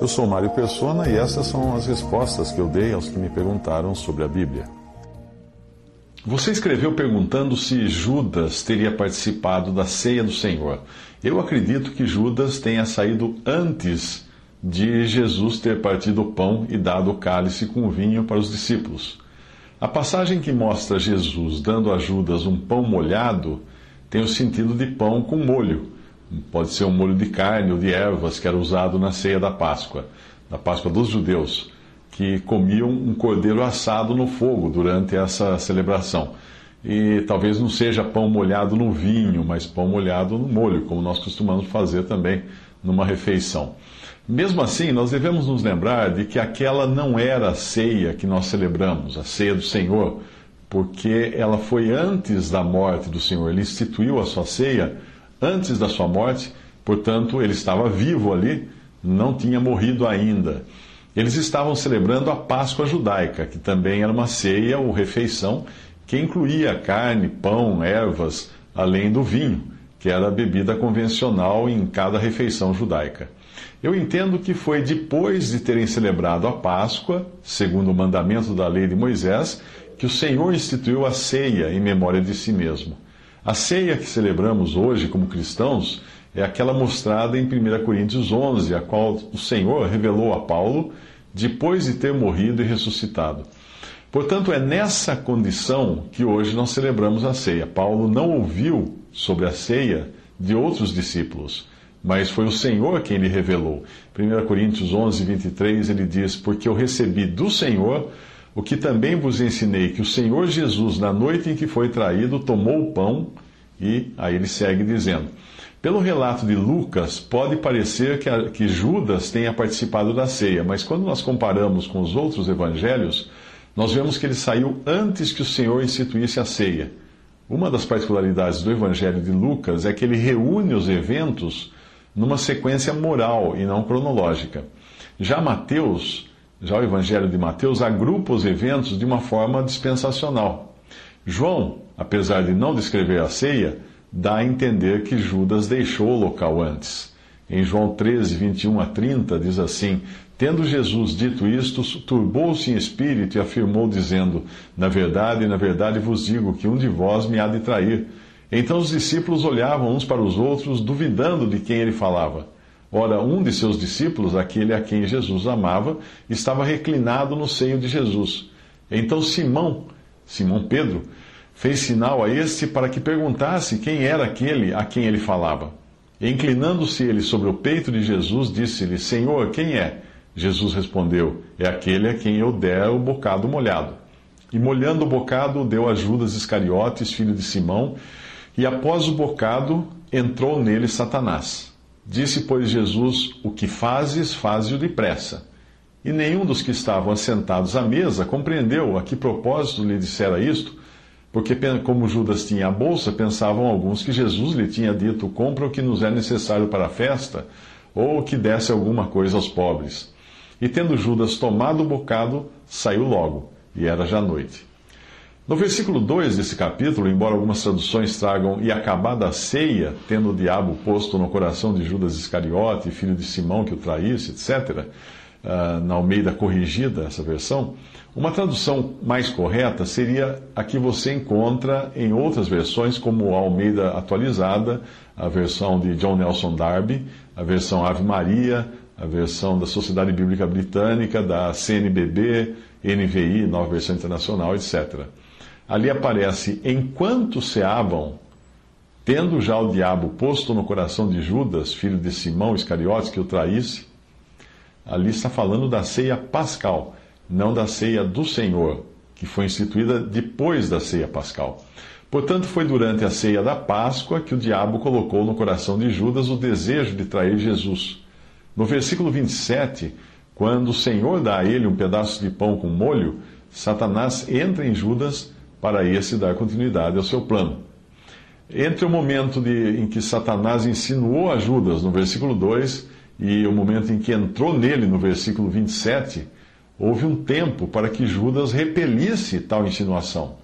Eu sou Mário Persona e essas são as respostas que eu dei aos que me perguntaram sobre a Bíblia. Você escreveu perguntando se Judas teria participado da ceia do Senhor. Eu acredito que Judas tenha saído antes de Jesus ter partido o pão e dado o cálice com vinho para os discípulos. A passagem que mostra Jesus dando a Judas um pão molhado tem o sentido de pão com molho. Pode ser um molho de carne ou de ervas que era usado na ceia da Páscoa, da Páscoa dos judeus, que comiam um cordeiro assado no fogo durante essa celebração. E talvez não seja pão molhado no vinho, mas pão molhado no molho, como nós costumamos fazer também numa refeição. Mesmo assim, nós devemos nos lembrar de que aquela não era a ceia que nós celebramos, a ceia do Senhor, porque ela foi antes da morte do Senhor. Ele instituiu a sua ceia antes da sua morte, portanto, ele estava vivo ali, não tinha morrido ainda. Eles estavam celebrando a Páscoa judaica, que também era uma ceia ou refeição que incluía carne, pão, ervas, além do vinho, que era a bebida convencional em cada refeição judaica. Eu entendo que foi depois de terem celebrado a Páscoa, segundo o mandamento da lei de Moisés, que o Senhor instituiu a ceia em memória de si mesmo. A ceia que celebramos hoje como cristãos é aquela mostrada em 1 Coríntios 11, a qual o Senhor revelou a Paulo depois de ter morrido e ressuscitado. Portanto, é nessa condição que hoje nós celebramos a ceia. Paulo não ouviu sobre a ceia de outros discípulos, mas foi o Senhor quem lhe revelou. 1 Coríntios 11, 23, ele diz: Porque eu recebi do Senhor o que também vos ensinei, que o Senhor Jesus, na noite em que foi traído, tomou o pão, e aí ele segue dizendo. Pelo relato de Lucas, pode parecer que, a, que Judas tenha participado da ceia, mas quando nós comparamos com os outros evangelhos, nós vemos que ele saiu antes que o Senhor instituísse a ceia. Uma das particularidades do Evangelho de Lucas é que ele reúne os eventos numa sequência moral e não cronológica. Já Mateus, já o Evangelho de Mateus, agrupa os eventos de uma forma dispensacional. João, apesar de não descrever a ceia, dá a entender que Judas deixou o local antes. Em João 13, 21 a 30, diz assim: Tendo Jesus dito isto, turbou-se em espírito e afirmou, dizendo: Na verdade, na verdade vos digo que um de vós me há de trair. Então os discípulos olhavam uns para os outros, duvidando de quem ele falava. Ora, um de seus discípulos, aquele a quem Jesus amava, estava reclinado no seio de Jesus. Então Simão, Simão Pedro, fez sinal a este para que perguntasse quem era aquele a quem ele falava. Inclinando-se ele sobre o peito de Jesus, disse-lhe: Senhor, quem é? Jesus respondeu: É aquele a quem eu der o bocado molhado. E molhando o bocado, deu a Judas Iscariotes, filho de Simão, e após o bocado, entrou nele Satanás. Disse, pois, Jesus: O que fazes, faze-o depressa. E nenhum dos que estavam assentados à mesa compreendeu a que propósito lhe dissera isto, porque, como Judas tinha a bolsa, pensavam alguns que Jesus lhe tinha dito: Compra o que nos é necessário para a festa, ou que desse alguma coisa aos pobres. E tendo Judas tomado o bocado, saiu logo, e era já noite. No versículo 2 desse capítulo, embora algumas traduções tragam e acabada a ceia, tendo o diabo posto no coração de Judas Iscariote, filho de Simão que o traísse, etc., ah, na Almeida corrigida, essa versão, uma tradução mais correta seria a que você encontra em outras versões, como a Almeida atualizada, a versão de John Nelson Darby, a versão Ave Maria, a versão da Sociedade Bíblica Britânica, da CNBB, NVI, Nova Versão Internacional, etc. Ali aparece: enquanto ceavam, tendo já o diabo posto no coração de Judas, filho de Simão Iscariotes, que o traísse, ali está falando da ceia pascal, não da ceia do Senhor, que foi instituída depois da ceia pascal. Portanto, foi durante a ceia da Páscoa que o diabo colocou no coração de Judas o desejo de trair Jesus. No versículo 27, quando o Senhor dá a ele um pedaço de pão com molho, Satanás entra em Judas para esse dar continuidade ao seu plano. Entre o momento de, em que Satanás insinuou a Judas, no versículo 2, e o momento em que entrou nele, no versículo 27, houve um tempo para que Judas repelisse tal insinuação.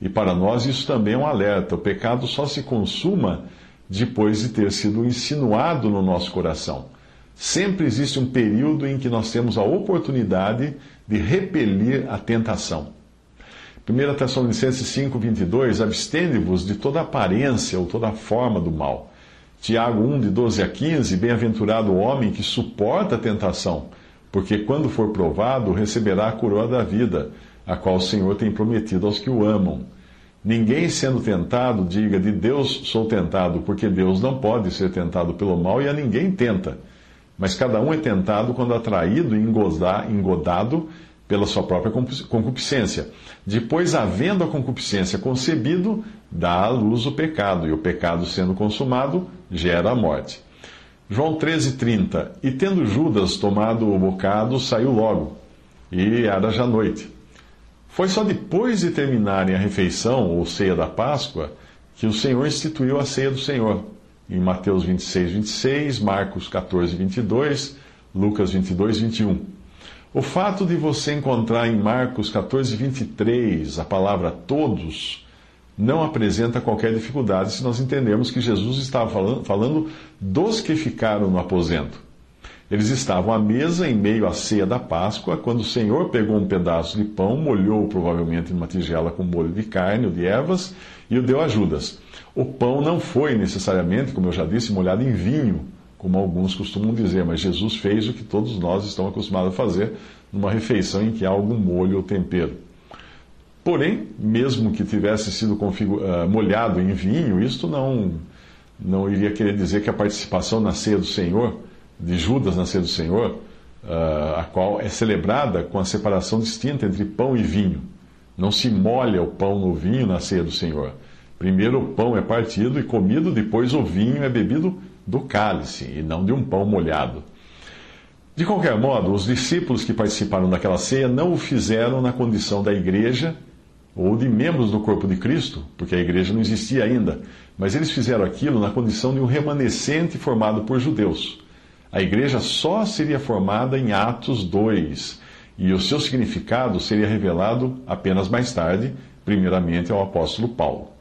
E para nós isso também é um alerta: o pecado só se consuma depois de ter sido insinuado no nosso coração. Sempre existe um período em que nós temos a oportunidade de repelir a tentação. 1 Tessalonicenses 5, 22, abstende-vos de toda aparência ou toda forma do mal. Tiago 1, de 12 a 15, bem-aventurado o homem que suporta a tentação, porque quando for provado, receberá a coroa da vida, a qual o Senhor tem prometido aos que o amam. Ninguém sendo tentado, diga, de Deus sou tentado, porque Deus não pode ser tentado pelo mal e a ninguém tenta. Mas cada um é tentado quando atraído e engodado pela sua própria concupiscência. Depois, havendo a concupiscência concebido, dá à luz o pecado, e o pecado sendo consumado, gera a morte. João 13,30 E tendo Judas tomado o bocado, saiu logo, e era já noite. Foi só depois de terminarem a refeição, ou ceia da Páscoa, que o Senhor instituiu a ceia do Senhor. Em Mateus 26, 26, Marcos 14, 22, Lucas 22, 21. O fato de você encontrar em Marcos 14, 23 a palavra todos não apresenta qualquer dificuldade se nós entendermos que Jesus estava falando, dos que ficaram no aposento. Eles estavam à mesa em meio à ceia da Páscoa, quando o Senhor pegou um pedaço de pão, molhou provavelmente numa tigela com molho de carne ou de ervas e o deu a Judas. O pão não foi necessariamente, como eu já disse, molhado em vinho, como alguns costumam dizer, mas Jesus fez o que todos nós estamos acostumados a fazer numa refeição em que há algum molho ou tempero. Porém, mesmo que tivesse sido uh, molhado em vinho, isto não, não iria querer dizer que a participação na ceia do Senhor, de Judas na ceia do Senhor, uh, a qual é celebrada com a separação distinta entre pão e vinho. Não se molha o pão no vinho na ceia do Senhor. Primeiro o pão é partido e comido, depois o vinho é bebido do cálice e não de um pão molhado. De qualquer modo, os discípulos que participaram daquela ceia não o fizeram na condição da igreja ou de membros do corpo de Cristo, porque a igreja não existia ainda, mas eles fizeram aquilo na condição de um remanescente formado por judeus. A igreja só seria formada em Atos 2, e o seu significado seria revelado apenas mais tarde, primeiramente ao apóstolo Paulo.